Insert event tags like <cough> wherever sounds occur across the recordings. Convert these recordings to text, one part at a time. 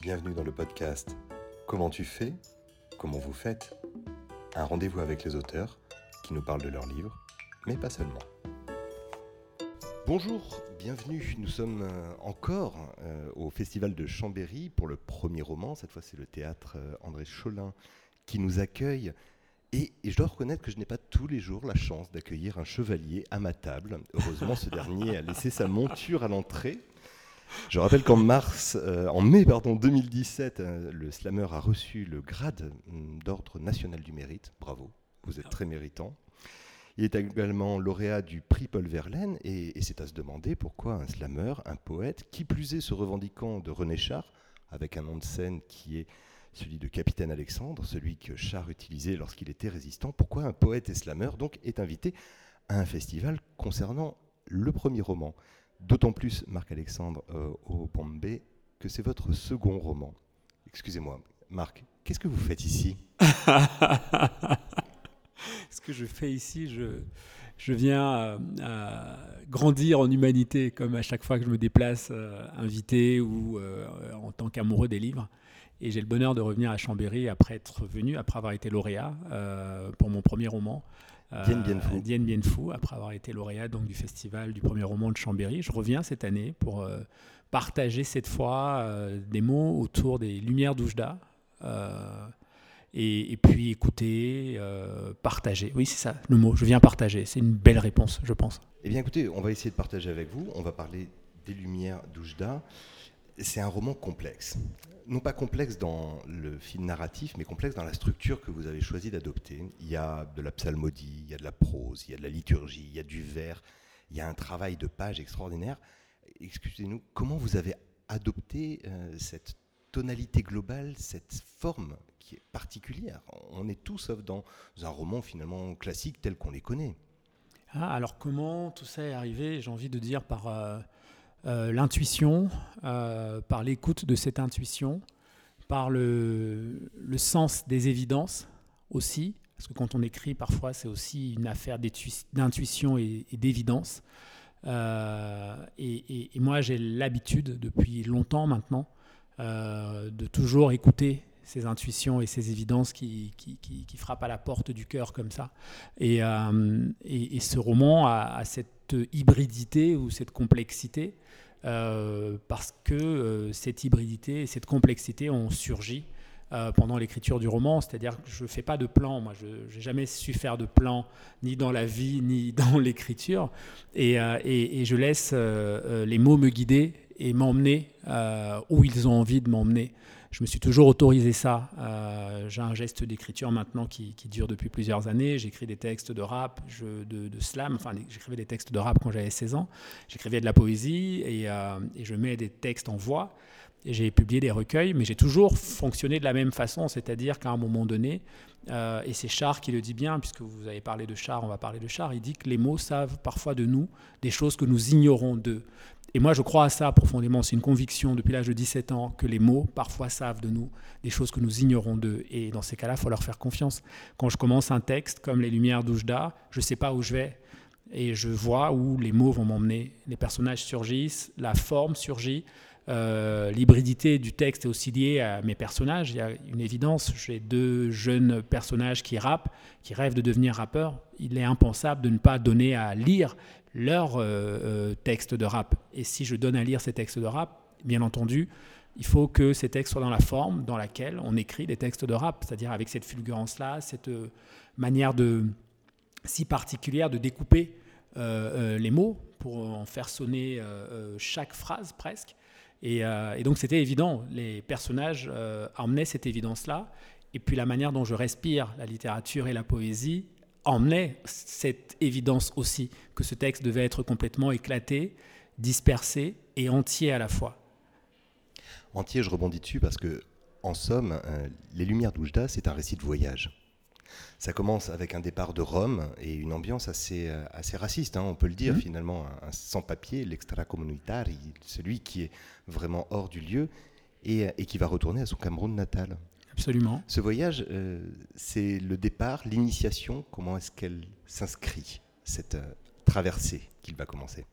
Bienvenue dans le podcast Comment tu fais Comment vous faites Un rendez-vous avec les auteurs qui nous parlent de leurs livres, mais pas seulement. Bonjour, bienvenue. Nous sommes euh, encore euh, au Festival de Chambéry pour le premier roman. Cette fois, c'est le théâtre euh, André Cholin qui nous accueille. Et, et je dois reconnaître que je n'ai pas tous les jours la chance d'accueillir un chevalier à ma table. Heureusement, ce dernier a laissé sa monture à l'entrée. Je rappelle qu'en mars, euh, en mai pardon, 2017, euh, le slammer a reçu le grade hum, d'ordre national du mérite. Bravo, vous êtes très méritant. Il est également lauréat du prix Paul Verlaine et, et c'est à se demander pourquoi un slammer, un poète, qui plus est se revendiquant de René Char, avec un nom de scène qui est celui de Capitaine Alexandre, celui que Char utilisait lorsqu'il était résistant, pourquoi un poète et slammer donc est invité à un festival concernant le premier roman D'autant plus, Marc-Alexandre euh, au Bombay, que c'est votre second roman. Excusez-moi, Marc, qu'est-ce que vous faites ici <laughs> Ce que je fais ici, je, je viens euh, grandir en humanité, comme à chaque fois que je me déplace euh, invité ou euh, en tant qu'amoureux des livres. Et j'ai le bonheur de revenir à Chambéry après être venu, après avoir été lauréat pour mon premier roman. Euh, Dien Bien Phu. Dien Bien Phu, après avoir été lauréat donc, du festival du premier roman de Chambéry. Je reviens cette année pour euh, partager cette fois euh, des mots autour des Lumières d'Oujda. et, et puis écouter, euh, partager. Oui, c'est ça le mot. Je viens partager. C'est une belle réponse, je pense. Eh bien écoutez, on va essayer de partager avec vous, on va parler des Lumières d'Oujda. C'est un roman complexe. Non pas complexe dans le fil narratif, mais complexe dans la structure que vous avez choisi d'adopter. Il y a de la psalmodie, il y a de la prose, il y a de la liturgie, il y a du vers, il y a un travail de page extraordinaire. Excusez-nous, comment vous avez adopté euh, cette tonalité globale, cette forme qui est particulière? On est tout sauf dans un roman finalement classique tel qu'on les connaît. Ah, alors comment tout ça est arrivé? J'ai envie de dire par euh, l'intuition, euh, par l'écoute de cette intuition, par le, le sens des évidences aussi, parce que quand on écrit, parfois c'est aussi une affaire d'intuition et, d'évidence. Euh, et, moi j'ai l'habitude depuis longtemps maintenant euh, de toujours écouter ces intuitions et ces évidences qui, qui, frappent à la porte du cœur comme ça. Et, euh, et- ce roman a, cette hybridité ou cette complexité euh, parce que euh, cette hybridité et cette complexité ont surgi pendant l'écriture du roman. C'est-à-dire que je ne fais pas de plan. Moi, je n'ai jamais su faire de plan ni dans la vie ni <laughs> dans l'écriture. Et, et- je laisse les mots me guider et m'emmener où ils ont envie de m'emmener. Je me suis toujours autorisé ça. Euh, j'ai un geste d'écriture maintenant qui, dure depuis plusieurs années. J'écris des textes de rap, de, slam. Enfin, j'écrivais des textes de rap quand j'avais 16 ans. J'écrivais de la poésie euh, et je mets des textes en voix. J'ai publié des recueils, mais j'ai toujours fonctionné de la même façon, c'est-à-dire qu'à un moment donné, euh, et c'est Char qui le dit bien, puisque vous avez parlé de Char, on va parler de Char, il dit que les mots savent parfois de nous des choses que nous ignorons d'eux. Et moi, je crois à ça profondément. C'est une conviction depuis l'âge de 17 ans que les mots parfois savent de nous des choses que nous ignorons d'eux. Et dans ces cas-là, il faut leur faire confiance. Quand je commence un texte comme Les Lumières d'Oujda, je ne sais pas où je vais. Et je vois où les mots vont m'emmener. Les personnages surgissent, la forme surgit. Euh, L'hybridité du texte est aussi liée à mes personnages. Il y a une évidence. J'ai deux jeunes personnages qui rappent, qui rêvent de devenir rappeurs. Il est impensable de ne pas donner à lire leurs euh, euh, textes de rap. Et si je donne à lire ces textes de rap, bien entendu, il faut que ces textes soient dans la forme dans laquelle on écrit des textes de rap, c'est-à-dire avec cette fulgurance-là, cette euh, manière de, si particulière de découper les mots pour en faire sonner chaque phrase presque. Et, euh, et donc c'était évident, les personnages euh, emmenaient cette évidence-là, et puis la manière dont je respire la littérature et la poésie emmenait cette évidence aussi, que ce texte devait être complètement éclaté, dispersé et entier à la fois. Entier, je rebondis dessus parce que, en somme, euh, Les Lumières d'Oujda, c'est un récit de voyage. Ça commence avec un départ de Rome et une ambiance assez, euh, assez raciste, hein, on peut le dire Mhm. finalement, un, un sans-papier, l'extra-communautari, celui qui est vraiment hors du lieu et, euh, et qui va retourner à son Cameroun natal. Absolument. Ce voyage, euh, c'est le départ, l'initiation, comment est-ce qu'elle s'inscrit, cette euh, traversée qu'il va commencer?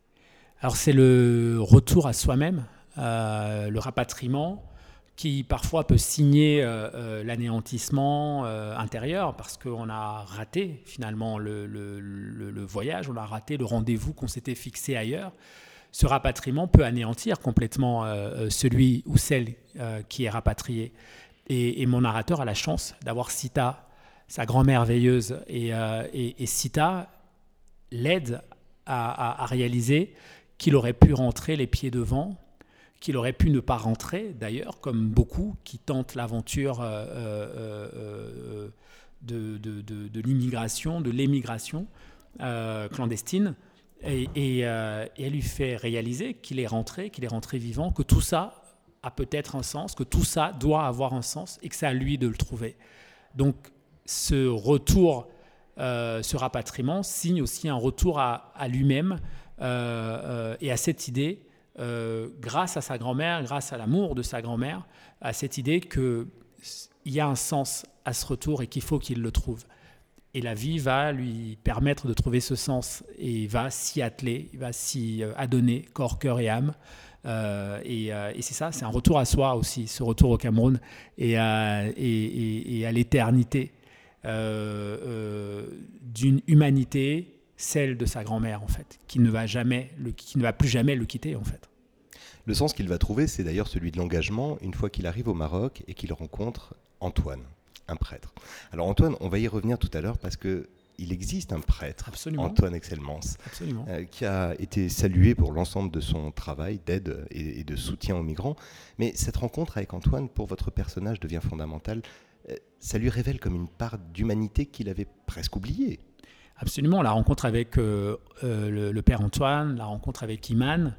Alors c'est le retour à soi-même, euh, le rapatriement qui parfois peut signer l'anéantissement intérieur parce qu'on a raté finalement le, voyage, on a raté le rendez-vous qu'on s'était fixé ailleurs. Ce rapatriement peut anéantir complètement celui ou celle qui est rapatrié. Et, mon narrateur a la chance d'avoir Sita, sa grand-mère veilleuse, et, et Sita l'aide à, réaliser qu'il aurait pu rentrer les pieds devant, qu'il aurait pu ne pas rentrer d'ailleurs, comme beaucoup qui tentent l'aventure euh, euh, euh, de, l'immigration, de l'émigration clandestine. Et, elle lui fait réaliser qu'il est rentré, qu'il est rentré vivant, que tout ça a peut-être un sens, que tout ça doit avoir un sens et que c'est à lui de le trouver. Donc ce retour ce rapatriement signe aussi un retour à, lui-même et à cette idée, grâce à sa grand-mère, grâce à l'amour de sa grand-mère, à cette idée qu'il y a un sens à ce retour et qu'il faut qu'il le trouve. Et la vie va lui permettre de trouver ce sens et va s'y atteler, va s'y adonner, corps, cœur et âme. et, c'est ça, c'est un retour à soi aussi, ce retour au Cameroun et à l'éternité. Euh, euh, d'une humanité, celle de sa grand-mère en fait, qui ne va jamais, le, qui ne va plus jamais le quitter en fait. Le sens qu'il va trouver, c'est d'ailleurs celui de l'engagement une fois qu'il arrive au Maroc et qu'il rencontre Antoine, un prêtre. Alors Antoine, on va y revenir tout à l'heure parce que il existe un prêtre, Antoine Excelmans, euh, qui a été salué pour l'ensemble de son travail d'aide et, et, de soutien aux migrants. Mais cette rencontre avec Antoine, pour votre personnage, devient fondamentale euh, ça lui révèle comme une part d'humanité qu'il avait presque oubliée. Absolument, la rencontre avec euh, euh, le, père Antoine, la rencontre avec Iman,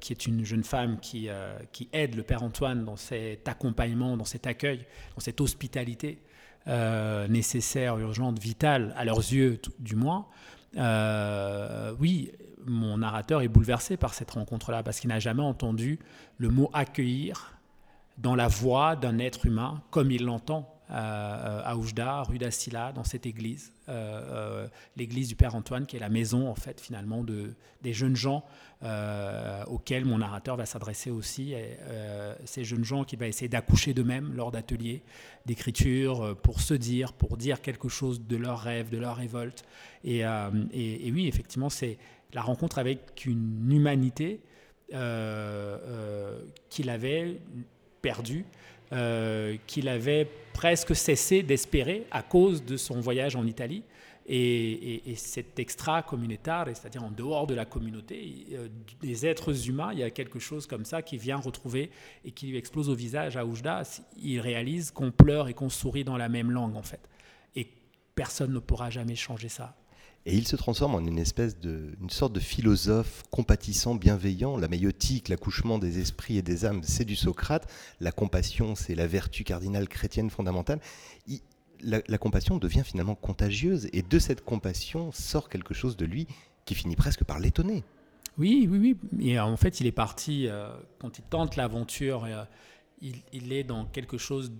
qui est une jeune femme qui, aide le père Antoine dans cet accompagnement, dans cet accueil, dans cette hospitalité nécessaire, urgente, vitale, à leurs yeux du moins. oui, mon narrateur est bouleversé par cette rencontre-là, parce qu'il n'a jamais entendu le mot accueillir dans la voix d'un être humain, comme il l'entend euh, à Oujda, rue d'Assila, dans cette église, euh, euh, l'église du Père Antoine, qui est la maison, en fait, finalement, de, des jeunes gens auxquels mon narrateur va s'adresser aussi. ces jeunes gens qui vont essayer d'accoucher d'eux-mêmes lors d'ateliers d'écriture, pour se dire, pour dire quelque chose de leur rêve, de leur révolte. Et, oui, effectivement, c'est la rencontre avec une humanité qu'il avait perdu, euh, qu'il avait presque cessé d'espérer à cause de son voyage en Italie. Et, cet extra communautaire, c'est-à-dire en dehors de la communauté, euh, des êtres humains, il y a quelque chose comme ça qui vient retrouver et qui lui explose au visage à Oujda. Il réalise qu'on pleure et qu'on sourit dans la même langue, en fait. Et personne ne pourra jamais changer ça. Et il se transforme en une espèce de, une sorte de philosophe compatissant, bienveillant. La maïotique, l'accouchement des esprits et des âmes, c'est du Socrate. La compassion, c'est la vertu cardinale chrétienne fondamentale. la, compassion devient finalement contagieuse, et de cette compassion sort quelque chose de lui qui finit presque par l'étonner. Oui, oui, oui. Et en fait, il est parti, euh, quand il tente l'aventure, euh, il, est dans quelque chose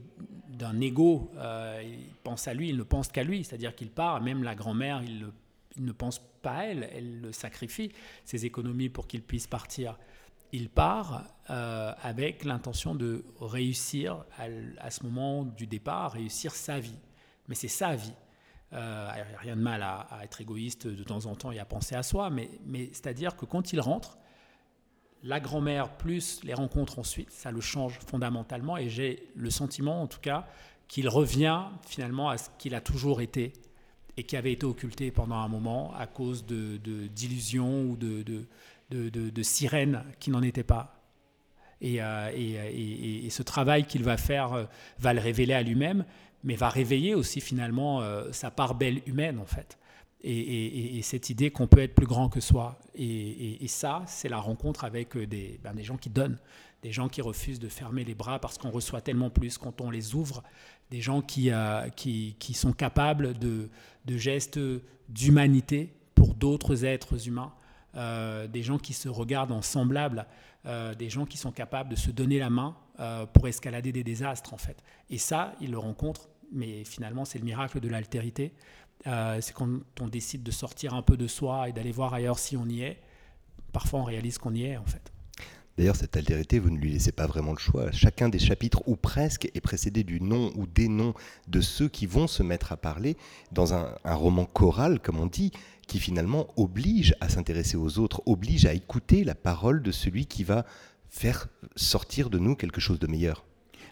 d'un ego. Euh, il pense à lui, il ne pense qu'à lui. C'est-à-dire qu'il part, même la grand-mère, il le ne pense pas à elle, elle le sacrifie, ses économies pour qu'il puisse partir. Il part euh, avec l'intention de réussir à, ce moment du départ, réussir sa vie. Mais c'est sa vie. Euh, il rien de mal à, être égoïste de temps en temps et à penser à soi, mais c'est-à-dire que quand il rentre, la grand-mère plus les rencontres ensuite, ça le change fondamentalement et j'ai le sentiment en tout cas qu'il revient finalement à ce qu'il a toujours été, et qui avait été occulté pendant un moment à cause d'illusions ou de, sirènes qui n'en étaient pas. Et, euh, ce travail qu'il va faire euh, va le révéler à lui-même, mais va réveiller aussi finalement euh, sa part belle humaine en fait. Et, cette idée qu'on peut être plus grand que soi. Et, ça, c'est la rencontre avec ben, des gens qui donnent, des gens qui refusent de fermer les bras parce qu'on reçoit tellement plus quand on les ouvre, des gens qui, qui, qui sont capables de, de gestes d'humanité pour d'autres êtres humains, euh, des gens qui se regardent en semblables, euh, des gens qui sont capables de se donner la main euh, pour escalader des désastres en fait. Et ça, ils le rencontrent, mais finalement c'est le miracle de l'altérité. c'est quand on décide de sortir un peu de soi et d'aller voir ailleurs si on y est. Parfois on réalise qu'on y est en fait. D'ailleurs, cette altérité, vous ne lui laissez pas vraiment le choix. Chacun des chapitres, ou presque, est précédé du nom ou des noms de ceux qui vont se mettre à parler dans un, roman choral, comme on dit, qui finalement oblige à s'intéresser aux autres, oblige à écouter la parole de celui qui va faire sortir de nous quelque chose de meilleur.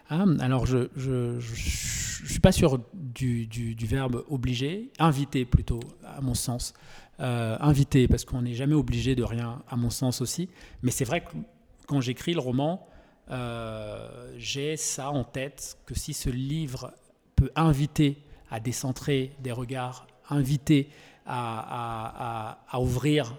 Ah, alors, je ne suis pas sûr du, verbe obliger, inviter plutôt, à mon sens. Euh, inviter, parce qu'on n'est jamais obligé de rien, à mon sens aussi. Mais c'est vrai que quand j'écris le roman, euh, j'ai ça en tête, que si ce livre peut inviter à décentrer des regards, inviter à, ouvrir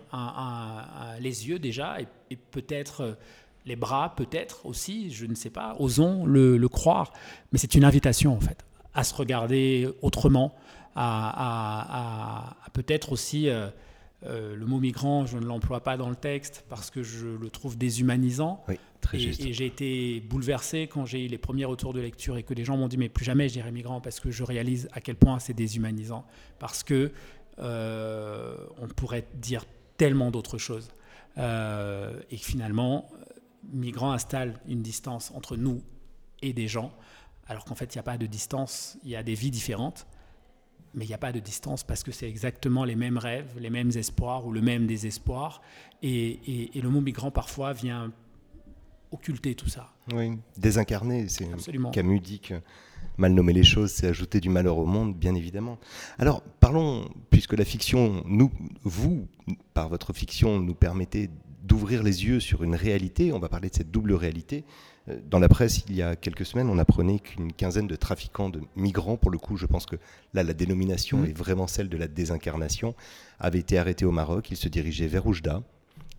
les yeux déjà, et, peut-être les bras, peut-être aussi, je ne sais pas, osons le, croire, mais c'est une invitation en fait, à se regarder autrement, à, peut-être aussi... Euh, euh, le mot migrant, je ne l'emploie pas dans le texte parce que je le trouve déshumanisant. Oui, très et, et j'ai été bouleversé quand j'ai eu les premiers retours de lecture et que des gens m'ont dit mais plus jamais je dirais migrant parce que je réalise à quel point c'est déshumanisant. Parce que euh, on pourrait dire tellement d'autres choses. Euh, et finalement, migrant installe une distance entre nous et des gens, alors qu'en fait il n'y a pas de distance, il y a des vies différentes mais il n'y a pas de distance parce que c'est exactement les mêmes rêves, les mêmes espoirs ou le même désespoir. Et, le mot migrant parfois vient occulter tout ça. Oui, désincarner, c'est Camus dit que mal nommer les choses, c'est ajouter du malheur au monde, bien évidemment. Alors, parlons, puisque la fiction, nous, vous, par votre fiction, nous permettez d'ouvrir les yeux sur une réalité, on va parler de cette double réalité. Euh, dans la presse, il y a quelques semaines, on apprenait qu'une quinzaine de trafiquants de migrants, pour le coup, je pense que là, la dénomination mmh. est vraiment celle de la désincarnation, avaient été arrêtés au Maroc. Ils se dirigeaient vers Oujda.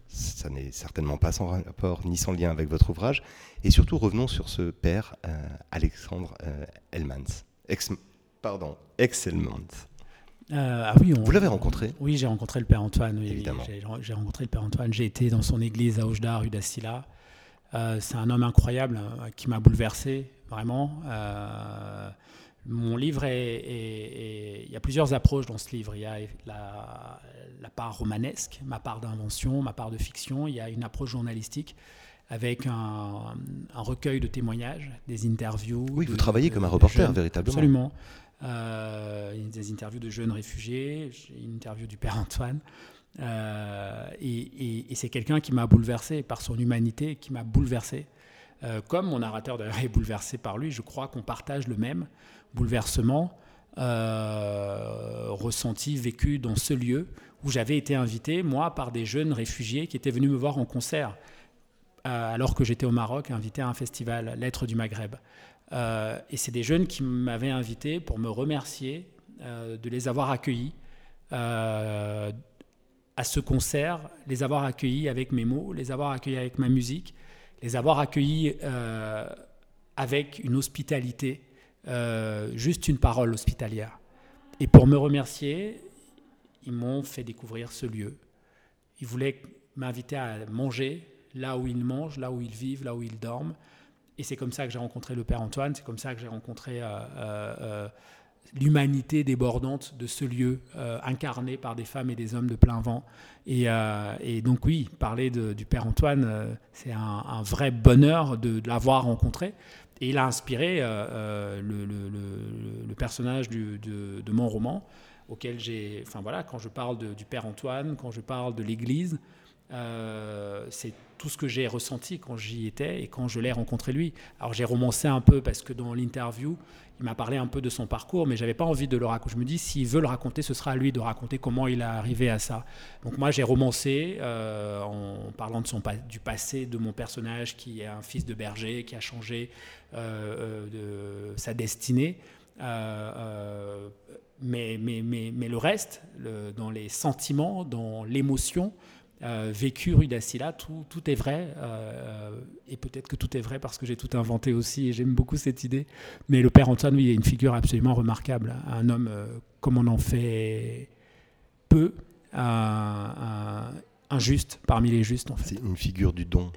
Ça n'est certainement pas sans rapport ni sans lien avec votre ouvrage. Et surtout, revenons sur ce père, euh, Alexandre euh, Elmans. Ex, pardon, Ex-Elmans. Ah oui, Vous l'avez rencontré Oui, j'ai rencontré le père Antoine. Évidemment. J'ai rencontré le père Antoine. J'ai été dans son église à Oujda, rue d'Assila. Euh, c'est un homme incroyable euh, qui m'a bouleversé, vraiment. Euh, mon livre est, Il y a plusieurs approches dans ce livre. Il y a la, part romanesque, ma part d'invention, ma part de fiction. Il y a une approche journalistique avec un, recueil de témoignages, des interviews. Oui, vous travaillez comme un reporter, véritablement. Absolument. Des interviews de jeunes réfugiés, une interview du père Antoine. Euh, et, c'est quelqu'un qui m'a bouleversé par son humanité, qui m'a bouleversé. Euh, comme mon narrateur d'ailleurs est bouleversé par lui, je crois qu'on partage le même bouleversement euh, ressenti, vécu dans ce lieu où j'avais été invité, moi, par des jeunes réfugiés qui étaient venus me voir en concert alors que j'étais au Maroc, invité à un festival, Lettres du Maghreb. Et c'est des jeunes qui m'avaient invité pour me remercier de les avoir accueillis à ce concert, les avoir accueillis avec mes mots, les avoir accueillis avec ma musique, les avoir accueillis euh, avec une hospitalité, euh, juste une parole hospitalière. Et pour me remercier, ils m'ont fait découvrir ce lieu. Ils voulaient m'inviter à manger là où ils mangent, là où ils vivent, là où ils dorment. Et c'est comme ça que j'ai rencontré le Père Antoine, c'est comme ça que j'ai rencontré euh, l'humanité débordante de ce lieu euh, incarné par des femmes et des hommes de plein vent. Et, euh, donc oui, parler du Père Antoine, euh, c'est un, vrai bonheur de, l'avoir rencontré. Et il a inspiré le, personnage de, mon roman, auquel j'ai... Enfin voilà, quand je parle du Père Antoine, quand je parle de l'Église, c'est tout ce que j'ai ressenti quand j'y étais et quand je l'ai rencontré lui. Alors j'ai romancé un peu parce que dans l'interview, il m'a parlé un peu de son parcours, mais j'avais pas envie de le raconter. Je me dis, s'il veut le raconter, ce sera à lui de raconter comment il est arrivé à ça. Donc moi, j'ai romancé euh, en parlant de son, du passé de mon personnage, qui est un fils de berger, qui a changé euh, euh, de sa destinée. mais, mais, mais, mais, le reste, dans les sentiments, dans l'émotion, euh, vécu rue d'Assila, tout, tout, est vrai. Euh, et peut-être que tout est vrai parce que j'ai tout inventé aussi et j'aime beaucoup cette idée. Mais le père Antoine, oui, est une figure absolument remarquable. Un homme euh, comme on en fait peu, un, juste parmi les justes. C'est une figure du don.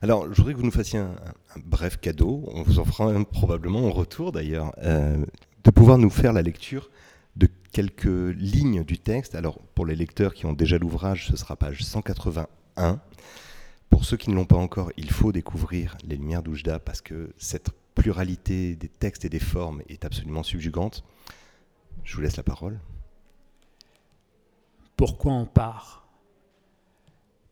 Alors, je voudrais que vous nous fassiez un, bref cadeau. On vous en fera probablement en retour d'ailleurs, de pouvoir nous faire la lecture quelques lignes du texte. Alors, pour les lecteurs qui ont déjà l'ouvrage, ce sera page 181. pour ceux qui ne l'ont pas encore, il faut découvrir Les Lumières d'Oujda parce que cette pluralité des textes et des formes est absolument subjugante. Je vous laisse la parole. Pourquoi on part?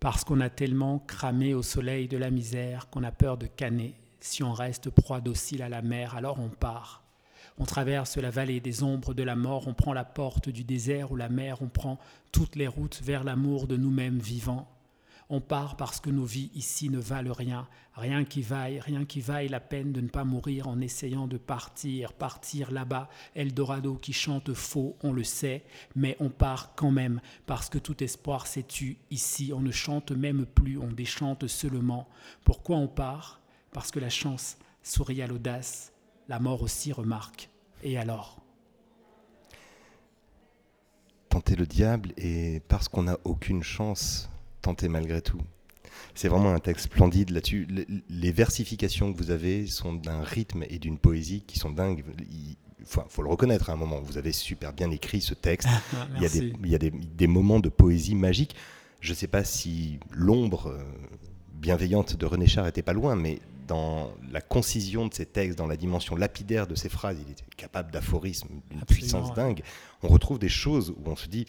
Parce qu'on a tellement cramé au soleil de la misère qu'on a peur de canner. Si on reste proie docile à la mer, alors on part. On traverse la vallée des ombres de la mort, on prend la porte du désert ou la mer, on prend toutes les routes vers l'amour de nous-mêmes vivants. On part parce que nos vies ici ne valent rien, rien qui vaille, rien qui vaille la peine de ne pas mourir en essayant de partir, partir là-bas, Eldorado qui chante faux, on le sait, mais on part quand même parce que tout espoir s'est tu ici, on ne chante même plus, on déchante seulement. Pourquoi on part? Parce que la chance sourit à l'audace, la mort aussi remarque. Et alors? Tenter le diable et parce qu'on n'a aucune chance tenter malgré tout. C'est vraiment un texte splendide là-dessus. Les versifications que vous avez sont d'un rythme et d'une poésie qui sont dingues. Il faut, le reconnaître à un moment. Vous avez super bien écrit ce texte. il y a, des, il y a des, moments de poésie magique. Je ne sais pas si l'ombre euh, bienveillante de René Char était pas loin, mais dans la concision de ses textes, dans la dimension lapidaire de ses phrases, il était capable d'aphorisme d'une puissance dingue. On retrouve des choses où on se dit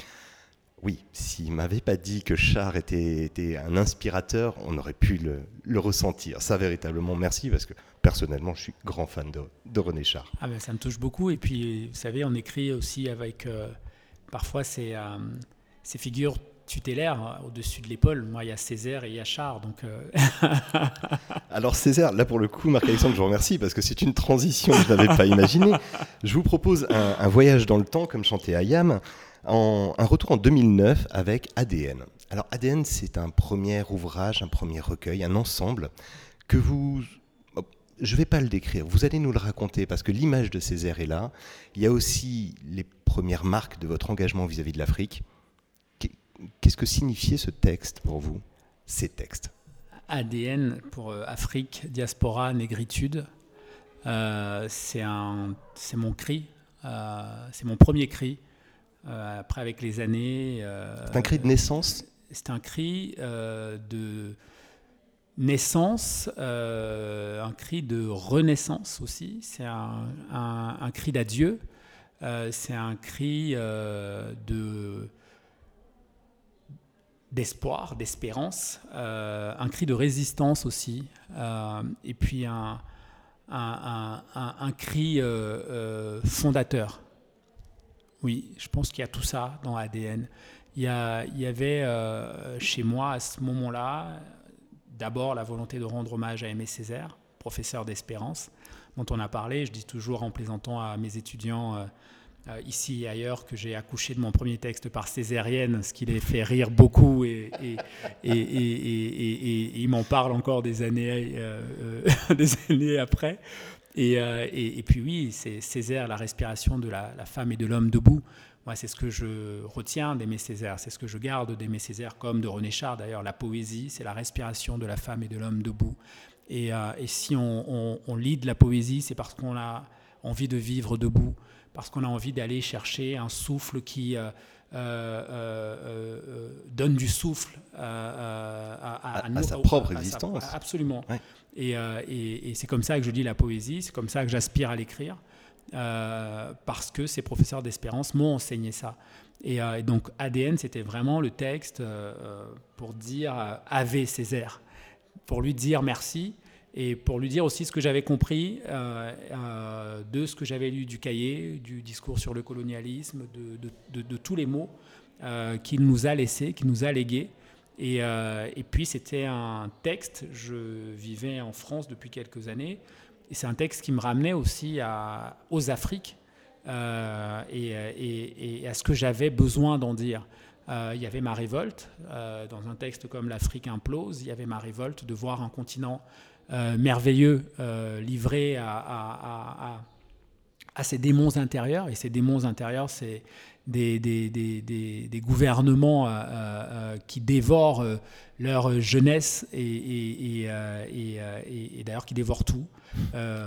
oui, s'il m'avait pas dit que Char était, un inspirateur, on aurait pu le, ressentir. Ça, véritablement, merci, parce que personnellement, je suis grand fan de, René Char. Ah ben, ça me touche beaucoup. Et puis, vous savez, on écrit aussi avec euh, parfois ces, euh, ces figures tutélaires hein, au-dessus de l'épaule. Moi, il y a Césaire et il y a Char. Donc, euh, <laughs> Alors, Césaire, là, pour le coup, Marc-Alexandre, je vous remercie, parce que c'est une transition que je n'avais pas imaginée. Je vous propose un, un, voyage dans le temps, comme chantait Ayam un retour en 2009 avec ADN. Alors ADN, c'est un premier ouvrage, un premier recueil, un ensemble que vous... Je ne vais pas le décrire, vous allez nous le raconter parce que l'image de Césaire est là. Il y a aussi les premières marques de votre engagement vis-à-vis de l'Afrique. Qu'est-ce que signifiait ce texte pour vous, ces textes ADN pour euh, Afrique, diaspora, négritude. Euh, c'est mon cri, euh, c'est mon premier cri. Euh, après, avec les années. C'est un cri de naissance C'est un cri de naissance, un cri de renaissance aussi. C'est un, cri d'adieu. c'est un cri de d'espoir, d'espérance, un cri de résistance aussi, et puis un, un, cri fondateur. Oui, je pense qu'il y a tout ça dans l'ADN. Il, y avait euh, chez moi à ce moment-là, d'abord la volonté de rendre hommage à Aimé Césaire, professeur d'espérance, dont on a parlé. Je dis toujours en plaisantant à mes étudiants euh, euh, ici et ailleurs que j'ai accouché de mon premier texte par césarienne, ce qui les fait rire beaucoup et, et, ils m'en parlent encore des années, <laughs> des années après. Euh, et, puis oui, c'est Césaire, la respiration de la, femme et de l'homme debout. Moi, c'est ce que je retiens d'Aimé Césaire, c'est ce que je garde d'Aimé Césaire, comme de René Char d'ailleurs. La poésie, c'est la respiration de la femme et de l'homme debout. Et, euh, si on, lit de la poésie, c'est parce qu'on a envie de vivre debout, parce qu'on a envie d'aller chercher un souffle qui euh, donne du souffle à, sa propre existence. absolument. Euh, et, c'est comme ça que je lis la poésie, c'est comme ça que j'aspire à l'écrire, euh, parce que ces professeurs d'espérance m'ont enseigné ça. Et, euh, donc ADN, c'était vraiment le texte pour dire Ave Césaire, pour lui dire merci et pour lui dire aussi ce que j'avais compris de ce que j'avais lu du cahier, du discours sur le colonialisme, de, tous les mots qu'il nous a laissés, qu'il nous a légués. Euh, et, puis c'était un texte, je vivais en France depuis quelques années, et c'est un texte qui me ramenait aussi aux Afriques euh, et, à ce que j'avais besoin d'en dire. Euh, il y avait ma révolte, dans un texte comme L'Afrique implose, il y avait ma révolte de voir un continent merveilleux livré à, à, à, ses démons intérieurs, et ces démons intérieurs, c'est des, des, des, des gouvernements euh, euh, euh, qui dévorent leur jeunesse et, et, et, et d'ailleurs qui dévorent tout.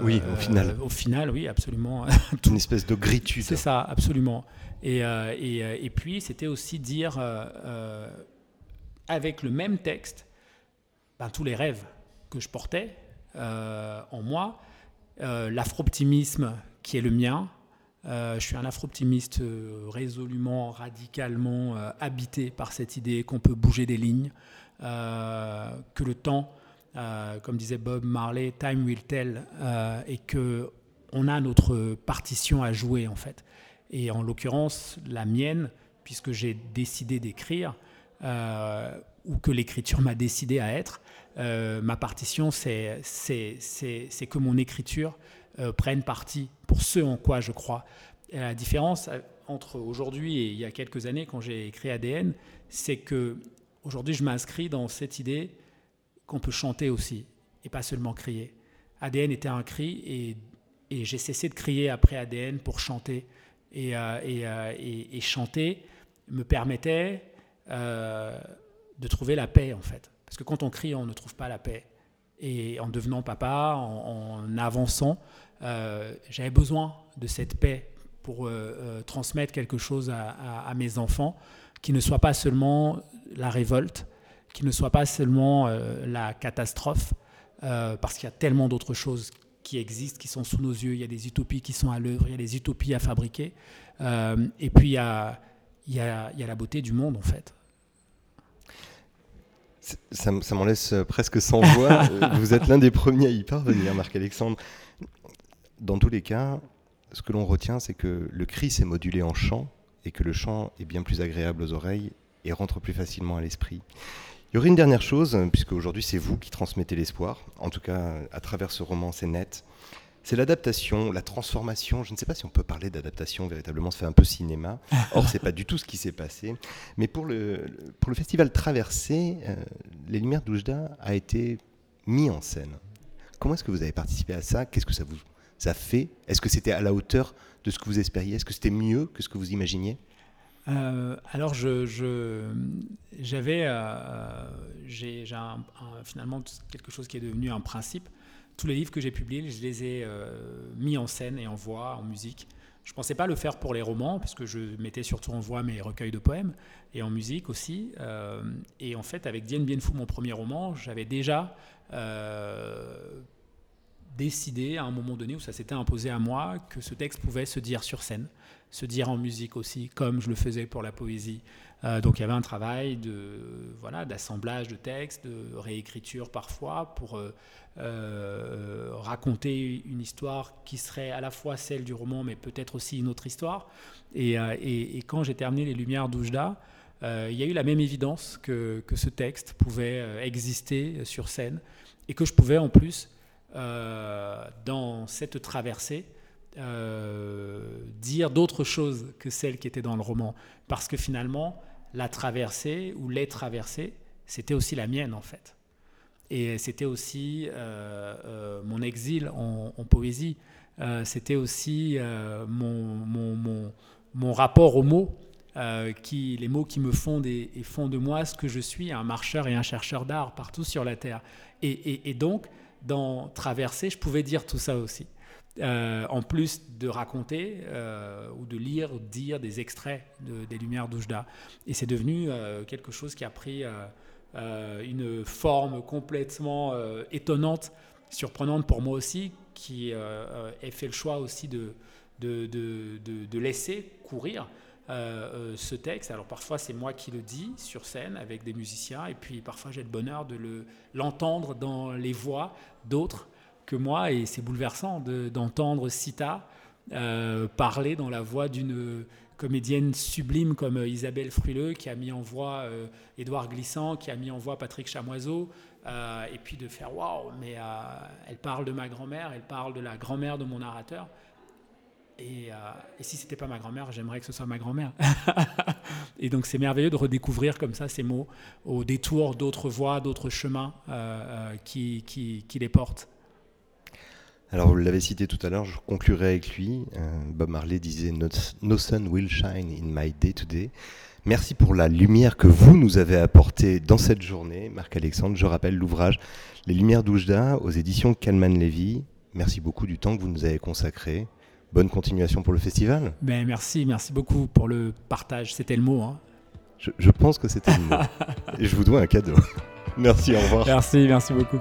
oui, au final. au final, oui, absolument. <laughs> Une espèce de gritude. C'est ça, absolument. Et, et, puis, c'était aussi dire, avec le même texte, ben, tous les rêves que je portais en moi, l'afro-optimisme qui est le mien. je suis un afro-optimiste résolument, radicalement habité par cette idée qu'on peut bouger des lignes, que le temps euh, comme disait Bob Marley, time will tell, euh, et que on a notre partition à jouer en fait. Et en l'occurrence, la mienne, puisque j'ai décidé d'écrire, euh, ou que l'écriture m'a décidé à être, ma partition, c'est que mon écriture prenne parti pour ce en quoi je crois. La différence entre aujourd'hui et il y a quelques années, quand j'ai écrit ADN, c'est que aujourd'hui, je m'inscris dans cette idée qu'on peut chanter aussi et pas seulement crier. ADN était un cri et, j'ai cessé de crier après ADN pour chanter. Et, euh, euh, chanter me permettait euh, de trouver la paix en fait. Parce que quand on crie, on ne trouve pas la paix. Et en devenant papa, en, avançant, j'avais besoin de cette paix pour transmettre quelque chose à, mes enfants qui ne soit pas seulement la révolte, qui ne soit pas seulement euh, la catastrophe, euh, parce qu'il y a tellement d'autres choses qui existent, qui sont sous nos yeux. Il y a des utopies qui sont à l'œuvre, il y a des utopies à fabriquer. Euh, et puis, il y, a, la beauté du monde, en fait. Ça, ça m'en laisse presque sans voix. <laughs> Vous êtes l'un des premiers à y parvenir, Marc-Alexandre. Dans tous les cas, ce que l'on retient, c'est que le cri s'est modulé en chant et que le chant est bien plus agréable aux oreilles et rentre plus facilement à l'esprit. Il y aurait une dernière chose, puisque aujourd'hui c'est vous qui transmettez l'espoir, en tout cas à travers ce roman, c'est net. C'est l'adaptation, la transformation. Je ne sais pas si on peut parler d'adaptation véritablement, ça fait un peu cinéma. <laughs> Or, c'est pas du tout ce qui s'est passé. Mais pour le, pour le festival Traversée, euh, Les Lumières d'Oujda a été mis en scène. Comment est-ce que vous avez participé à ça? Qu'est-ce que ça vous a fait? Est-ce que c'était à la hauteur de ce que vous espériez? Est-ce que c'était mieux que ce que vous imaginiez? Euh, alors, je, j'avais, euh, j'ai, finalement quelque chose qui est devenu un principe. Tous les livres que j'ai publiés, je les ai euh, mis en scène et en voix, en musique. Je ne pensais pas le faire pour les romans, parce que je mettais surtout en voix mes recueils de poèmes, et en musique aussi. et en fait, avec Dien Bien Phu, mon premier roman, j'avais déjà décidé à un moment donné où ça s'était imposé à moi que ce texte pouvait se dire sur scène se dire en musique aussi, comme je le faisais pour la poésie. Euh, donc il y avait un travail de voilà d'assemblage de textes, de réécriture parfois pour euh, euh, raconter une histoire qui serait à la fois celle du roman, mais peut-être aussi une autre histoire. Et, et, quand j'ai terminé Les Lumières d'Oujda, il y a eu la même évidence que, que ce texte pouvait exister sur scène et que je pouvais en plus, dans cette traversée, euh, dire d'autres choses que celles qui étaient dans le roman. Parce que finalement, la traversée ou les traversées, c'était aussi la mienne en fait. Et c'était aussi euh, euh, mon exil en, poésie. c'était aussi mon, mon, mon, rapport aux mots. qui, les mots qui me font et, font de moi ce que je suis, un marcheur et un chercheur d'art partout sur la Terre. Et, et donc, dans Traversée, je pouvais dire tout ça aussi. Euh, en plus de raconter euh, ou de lire, dire des extraits des Lumières d'Oujda. Et c'est devenu euh, quelque chose qui a pris une forme complètement étonnante, surprenante pour moi aussi, qui ait fait le choix aussi de, de, de, de laisser courir. Ce texte. Alors parfois c'est moi qui le dis sur scène avec des musiciens et puis parfois j'ai le bonheur de l'entendre dans les voix d'autres que moi, et c'est bouleversant d'entendre Sita euh, parler dans la voix d'une comédienne sublime comme euh, Isabelle Fruileux, qui a mis en voix euh, Édouard Glissant, qui a mis en voix Patrick Chamoiseau, et puis de faire waouh, mais elle parle de ma grand-mère, elle parle de la grand-mère de mon narrateur. Et, et si c'était pas ma grand-mère, j'aimerais que ce soit ma grand-mère. <laughs> et donc c'est merveilleux de redécouvrir comme ça ces mots au détour d'autres voies, d'autres chemins qui, qui, qui les portent. Alors, vous l'avez cité tout à l'heure, je conclurai avec lui. Euh, Bob Marley disait no, sun will shine in my day to day. Merci pour la lumière que vous nous avez apportée dans cette journée, Marc-Alexandre. Je rappelle l'ouvrage Les Lumières d'Oujda aux éditions Kalman Levy. Merci beaucoup du temps que vous nous avez consacré. Bonne continuation pour le festival. Ben, merci, merci beaucoup pour le partage. C'était le mot. Hein. Je, je, pense que c'était le mot. <laughs> Et je vous dois un cadeau. <laughs> Merci, au revoir. Merci, merci beaucoup.